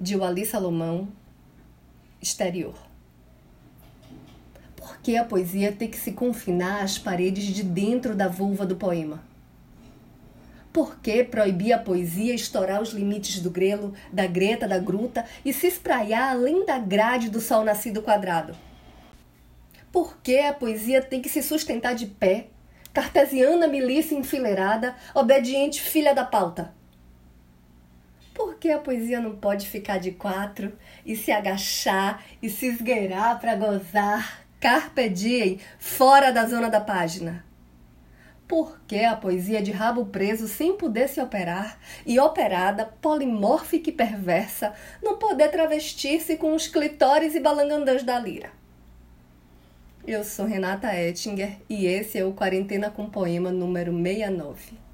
de Wally Salomão, exterior. Por que a poesia tem que se confinar às paredes de dentro da vulva do poema? Por que proibir a poesia estourar os limites do grelo, da greta, da gruta e se espraiar além da grade do sol nascido quadrado? Por que a poesia tem que se sustentar de pé, cartesiana milícia enfileirada, obediente filha da pauta? Que a poesia não pode ficar de quatro e se agachar e se esgueirar para gozar, carpe diem, fora da zona da página? Por que a poesia de rabo preso sem poder se operar e operada, polimórfica e perversa, não poder travestir-se com os clitóris e balangandãs da lira? Eu sou Renata Ettinger e esse é o Quarentena com Poema número 69.